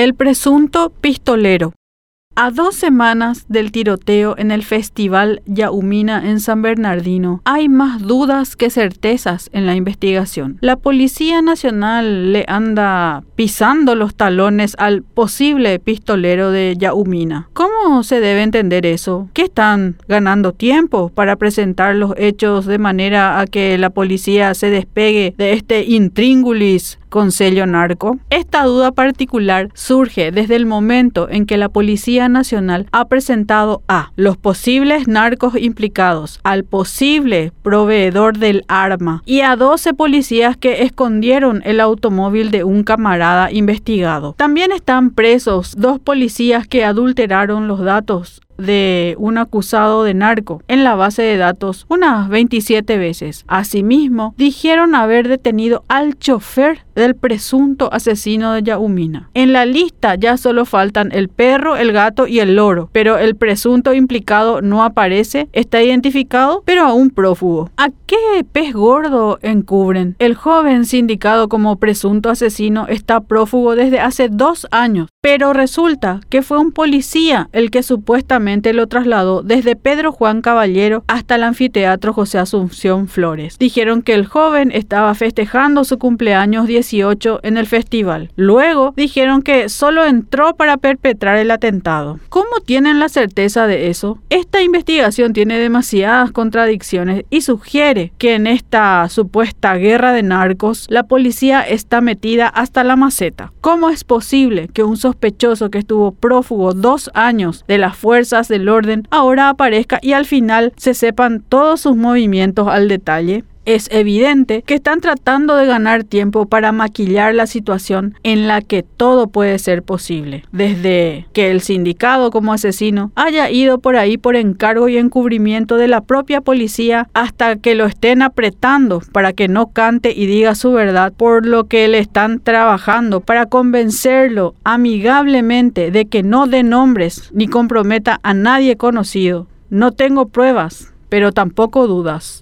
El presunto pistolero. A dos semanas del tiroteo en el Festival Yaumina en San Bernardino, hay más dudas que certezas en la investigación. La Policía Nacional le anda pisando los talones al posible pistolero de Yaumina. ¿Cómo se debe entender eso? ¿Que están ganando tiempo para presentar los hechos de manera a que la policía se despegue de este intríngulis con sello narco? Esta duda particular surge desde el momento en que la Policía Nacional ha presentado a los posibles narcos implicados, al posible proveedor del arma y a 12 policías que escondieron el automóvil de un camarada investigado. También están presos dos policías que adulteraron los datos de un acusado de narco en la base de datos unas 27 veces. Asimismo, dijeron haber detenido al chofer del presunto asesino de Yaumina. En la lista ya solo faltan el perro, el gato y el loro, pero el presunto implicado no aparece, está identificado, pero aún prófugo. ¿A qué pez gordo encubren? El joven sindicado como presunto asesino está prófugo desde hace dos años, pero resulta que fue un policía el que supuestamente lo trasladó desde Pedro Juan Caballero hasta el anfiteatro José Asunción Flores. Dijeron que el joven estaba festejando su cumpleaños 18 en el festival. Luego dijeron que solo entró para perpetrar el atentado. ¿Cómo tienen la certeza de eso? Esta investigación tiene demasiadas contradicciones y sugiere que en esta supuesta guerra de narcos la policía está metida hasta la maceta. ¿Cómo es posible que un sospechoso que estuvo prófugo dos años de las fuerzas del orden ahora aparezca y al final se sepan todos sus movimientos al detalle es evidente que están tratando de ganar tiempo para maquillar la situación en la que todo puede ser posible. Desde que el sindicado como asesino haya ido por ahí por encargo y encubrimiento de la propia policía hasta que lo estén apretando para que no cante y diga su verdad, por lo que le están trabajando para convencerlo amigablemente de que no dé nombres ni comprometa a nadie conocido. No tengo pruebas, pero tampoco dudas.